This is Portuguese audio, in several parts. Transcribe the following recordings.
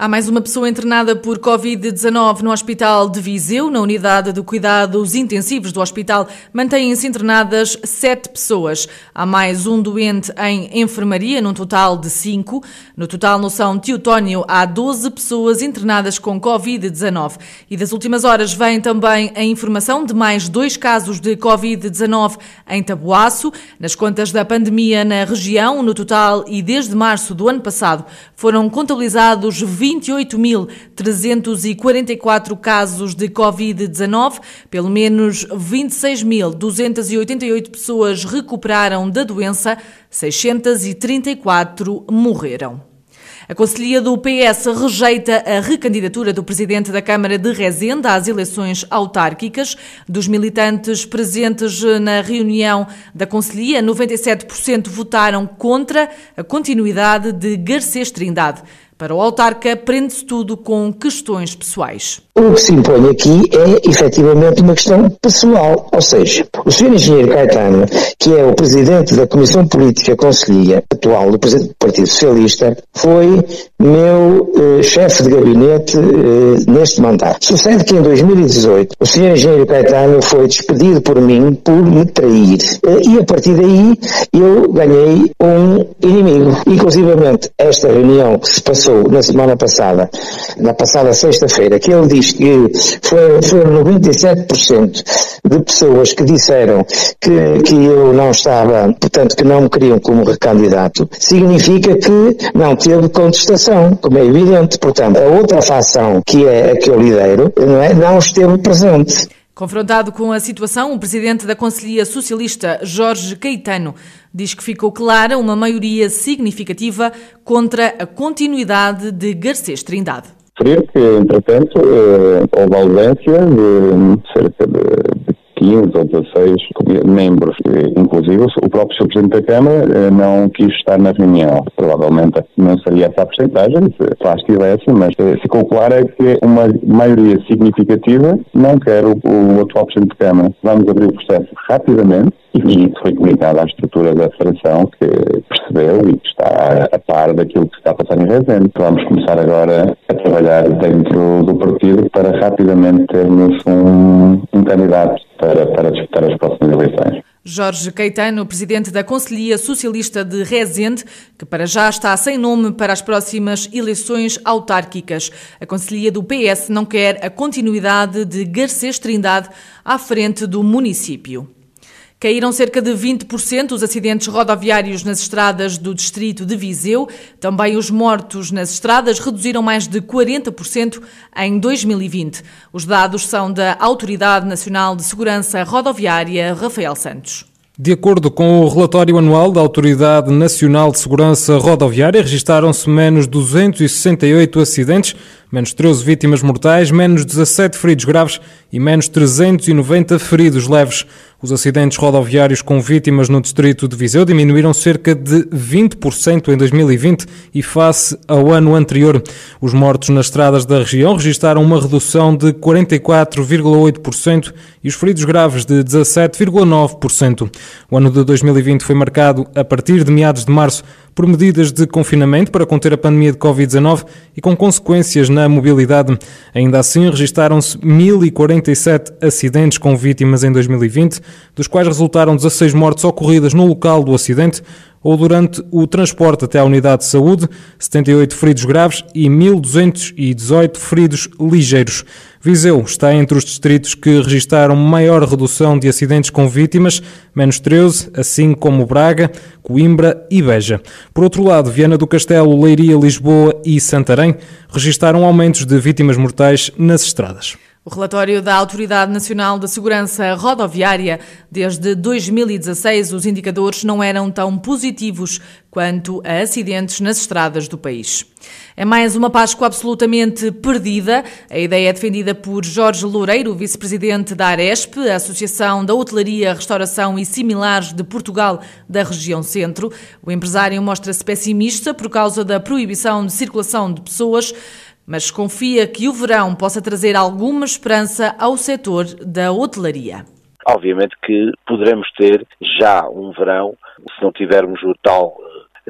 Há mais uma pessoa internada por Covid-19 no Hospital de Viseu. Na unidade de cuidados intensivos do hospital mantêm-se internadas sete pessoas. Há mais um doente em enfermaria, num total de cinco. No total, no São Teotónio, há 12 pessoas internadas com Covid-19. E das últimas horas vem também a informação de mais dois casos de Covid-19 em Taboaço. Nas contas da pandemia na região, no total e desde março do ano passado, foram contabilizados 20 28.344 casos de Covid-19, pelo menos 26.288 pessoas recuperaram da doença, 634 morreram. A Conselhia do PS rejeita a recandidatura do presidente da Câmara de Rezende às eleições autárquicas. Dos militantes presentes na reunião da Conselhia, 97% votaram contra a continuidade de Garcês Trindade. Para o autarca, prende-se tudo com questões pessoais. O que se impõe aqui é, efetivamente, uma questão pessoal. Ou seja, o Sr. Engenheiro Caetano, que é o Presidente da Comissão Política Conselhia atual do Presidente do Partido Socialista, foi meu eh, chefe de gabinete eh, neste mandato. Sucede que em 2018 o Sr. Engenheiro Caetano foi despedido por mim por me trair. Eh, e a partir daí eu ganhei um inimigo. Inclusivamente, esta reunião que se passou na semana passada, na passada sexta-feira, que ele diz diz que foi, foram 97% de pessoas que disseram que, que eu não estava, portanto, que não me queriam como recandidato, significa que não teve contestação, como é evidente. Portanto, a outra facção, que é a que eu lidero, não, é, não esteve presente. Confrontado com a situação, o presidente da Conselhia Socialista, Jorge Caetano, diz que ficou clara uma maioria significativa contra a continuidade de Garcês Trindade referir que, entretanto, eh, houve ausência de cerca de 15 ou 16 membros, inclusive o próprio Sr. Presidente da Câmara eh, não quis estar na reunião. Provavelmente não seria essa a porcentagem, se lá estivesse, mas eh, ficou claro é que uma maioria significativa não quer o, o atual Presidente da Câmara. Vamos abrir o processo rapidamente e isso foi comunicado à estrutura da Federação que percebeu e que está a par daquilo que está a passar em Rezende. Vamos começar agora trabalhar dentro do partido para rapidamente termos um, um candidato para, para disputar as próximas eleições. Jorge Caetano, presidente da Conselhia Socialista de Rezende, que para já está sem nome para as próximas eleições autárquicas. A Conselhia do PS não quer a continuidade de Garcês Trindade à frente do município. Caíram cerca de 20% os acidentes rodoviários nas estradas do distrito de Viseu. Também os mortos nas estradas reduziram mais de 40% em 2020. Os dados são da Autoridade Nacional de Segurança Rodoviária, Rafael Santos. De acordo com o relatório anual da Autoridade Nacional de Segurança Rodoviária, registaram-se menos 268 acidentes, menos 13 vítimas mortais, menos 17 feridos graves e menos 390 feridos leves. Os acidentes rodoviários com vítimas no distrito de Viseu diminuíram cerca de 20% em 2020 e face ao ano anterior. Os mortos nas estradas da região registaram uma redução de 44,8% e os feridos graves de 17,9%. O ano de 2020 foi marcado a partir de meados de março por medidas de confinamento para conter a pandemia de Covid-19 e com consequências na mobilidade. Ainda assim, registaram-se 1.047 acidentes com vítimas em 2020, dos quais resultaram 16 mortes ocorridas no local do acidente, ou durante o transporte até à unidade de saúde, 78 feridos graves e 1.218 feridos ligeiros. Viseu está entre os distritos que registaram maior redução de acidentes com vítimas, menos 13, assim como Braga, Coimbra e Beja. Por outro lado, Viana do Castelo, Leiria, Lisboa e Santarém registaram aumentos de vítimas mortais nas estradas. O relatório da Autoridade Nacional de Segurança Rodoviária, desde 2016, os indicadores não eram tão positivos quanto a acidentes nas estradas do país. É mais uma Páscoa absolutamente perdida. A ideia é defendida por Jorge Loureiro, vice-presidente da Aresp, a Associação da Hotelaria, Restauração e Similares de Portugal da região centro. O empresário mostra-se pessimista por causa da proibição de circulação de pessoas mas confia que o verão possa trazer alguma esperança ao setor da hotelaria. obviamente que poderemos ter já um verão, se não tivermos o tal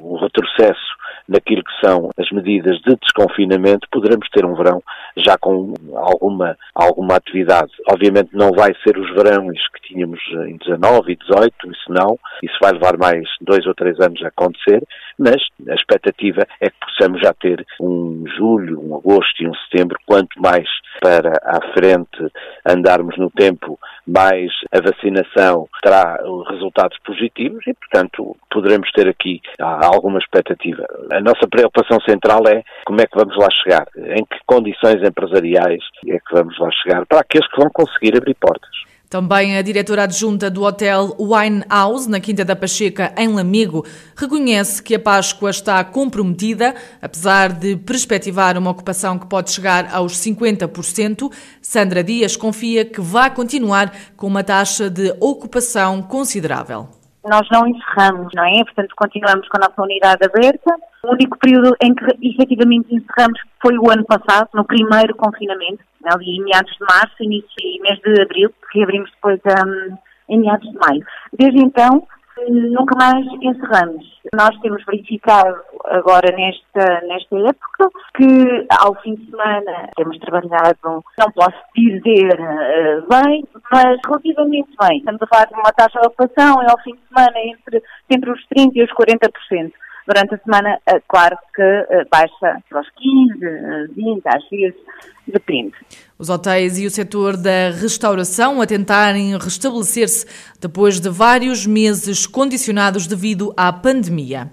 um retrocesso naquilo que são as medidas de desconfinamento, poderemos ter um verão já com alguma, alguma atividade. Obviamente não vai ser os verões que tínhamos em 19 e 18, isso não, isso vai levar mais dois ou três anos a acontecer, mas a expectativa é que possamos já ter um julho, um agosto e um setembro, quanto mais para a frente andarmos no tempo, mais a vacinação terá resultados positivos e, portanto, poderemos ter aqui alguma expectativa. A nossa preocupação central é como é que vamos lá chegar, em que condições empresariais é que vamos lá chegar para aqueles que vão conseguir abrir portas. Também a diretora adjunta do hotel Wine House, na Quinta da Pacheca, em Lamego, reconhece que a Páscoa está comprometida, apesar de perspectivar uma ocupação que pode chegar aos 50%. Sandra Dias confia que vai continuar com uma taxa de ocupação considerável nós não encerramos, não é? Portanto, continuamos com a nossa unidade aberta. O único período em que efetivamente encerramos foi o ano passado, no primeiro confinamento, ali em meados de março, início e mês de abril, que abrimos depois um, em meados de maio. Desde então, nunca mais encerramos. Nós temos verificado agora nesta, nesta época que ao fim de semana temos trabalhado, não posso dizer uh, bem, mas relativamente bem. Estamos a falar de uma taxa de ocupação e ao fim de semana entre, entre os 30% e os 40%. Durante a semana, eh, claro que eh, baixa para os 15, 20, às vezes, depende. Os hotéis e o setor da restauração a tentarem restabelecer-se depois de vários meses condicionados devido à pandemia.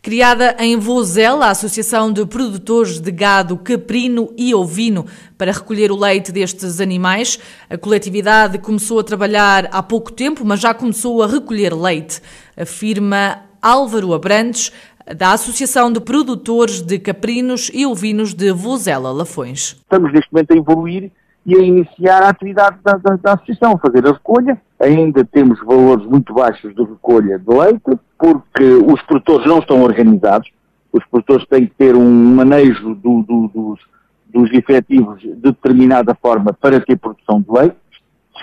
Criada em Vozela, a Associação de Produtores de Gado Caprino e Ovino, para recolher o leite destes animais. A coletividade começou a trabalhar há pouco tempo, mas já começou a recolher leite, afirma Álvaro Abrantes, da Associação de Produtores de Caprinos e Ovinos de Vozela Lafões. Estamos neste momento a evoluir e a iniciar a atividade da, da, da Associação, a fazer a recolha. Ainda temos valores muito baixos de recolha de leite, porque os produtores não estão organizados. Os produtores têm que ter um manejo do, do, dos, dos efetivos de determinada forma para ter produção de leite.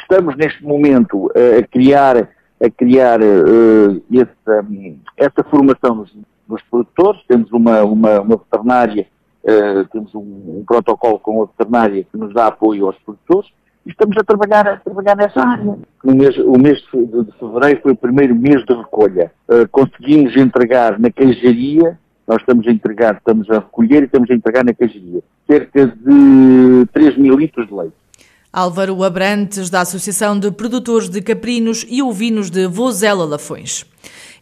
Estamos neste momento a criar a criar uh, essa, essa formação nos, nos, produtores. Temos uma, uma, uma veterinária, uh, temos um, um, protocolo com a veterinária que nos dá apoio aos produtores e estamos a trabalhar, a trabalhar nessa área. No mês, o mês de, de fevereiro foi o primeiro mês de recolha. Uh, conseguimos entregar na queijaria, nós estamos a entregar, estamos a recolher e estamos a entregar na queijaria cerca de 3 mil litros de leite. Álvaro Abrantes, da Associação de Produtores de Caprinos e Ovinos de Vozela Lafões.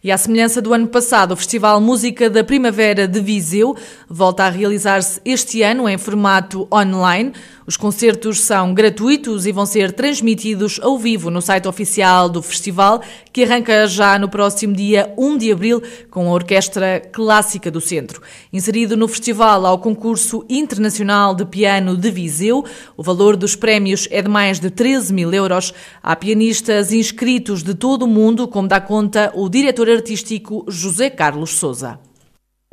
E à semelhança do ano passado, o Festival Música da Primavera de Viseu volta a realizar-se este ano em formato online. Os concertos são gratuitos e vão ser transmitidos ao vivo no site oficial do festival, que arranca já no próximo dia 1 de abril com a Orquestra Clássica do Centro. Inserido no festival ao concurso internacional de piano de Viseu, o valor dos prémios é de mais de 13 mil euros. Há pianistas inscritos de todo o mundo, como dá conta o diretor artístico José Carlos Souza.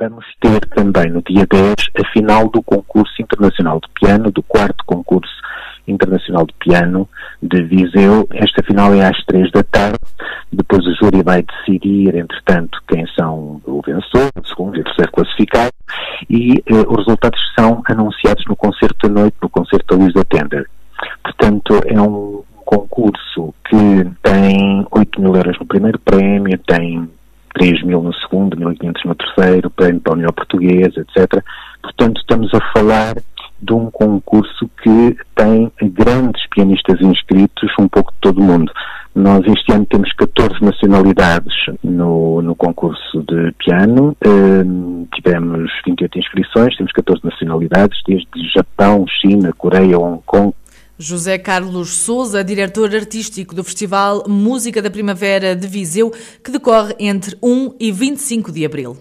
Vamos ter também no dia 10 a final do concurso internacional de piano, do quarto concurso internacional de piano de Viseu. Esta final é às 3 da tarde. Depois o júri vai decidir, entretanto, quem são o vencedor, o segundo e o terceiro classificado. E eh, os resultados são anunciados no concerto da noite, no concerto da Luísa Tender. Portanto, é um concurso que tem 8 mil euros no primeiro prémio, tem 3 mil no segundo, 1.500 no terceiro, prémio para a União Portuguesa, etc. Portanto, estamos a falar de um concurso que tem grandes pianistas inscritos, um pouco de todo o mundo. Nós este ano temos 14 nacionalidades no, no concurso de piano, uh, tivemos 28 inscrições, temos 14 nacionalidades, desde Japão, China, Coreia, Hong Kong, José Carlos Souza, diretor artístico do Festival Música da Primavera de Viseu, que decorre entre 1 e 25 de abril.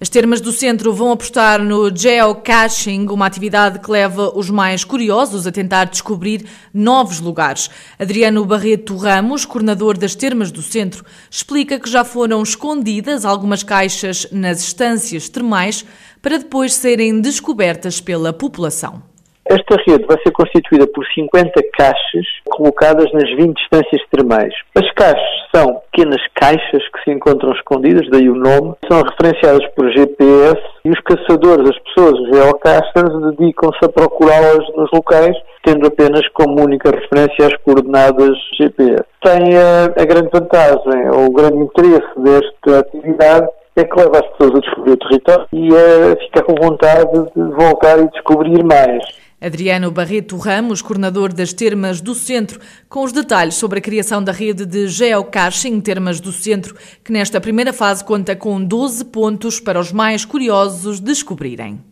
As termas do centro vão apostar no geocaching, uma atividade que leva os mais curiosos a tentar descobrir novos lugares. Adriano Barreto Ramos, coordenador das termas do centro, explica que já foram escondidas algumas caixas nas estâncias termais para depois serem descobertas pela população. Esta rede vai ser constituída por 50 caixas colocadas nas 20 estâncias termais. As caixas são pequenas caixas que se encontram escondidas, daí o nome, são referenciadas por GPS e os caçadores, as pessoas, os geocachers, dedicam-se a procurá-las nos locais, tendo apenas como única referência as coordenadas GPS. Tem a, a grande vantagem, ou o grande interesse desta atividade, é que leva as pessoas a descobrir o território e a ficar com vontade de voltar e descobrir mais. Adriano Barreto Ramos, coordenador das Termas do Centro, com os detalhes sobre a criação da rede de geocaching Termas do Centro, que nesta primeira fase conta com 12 pontos para os mais curiosos descobrirem.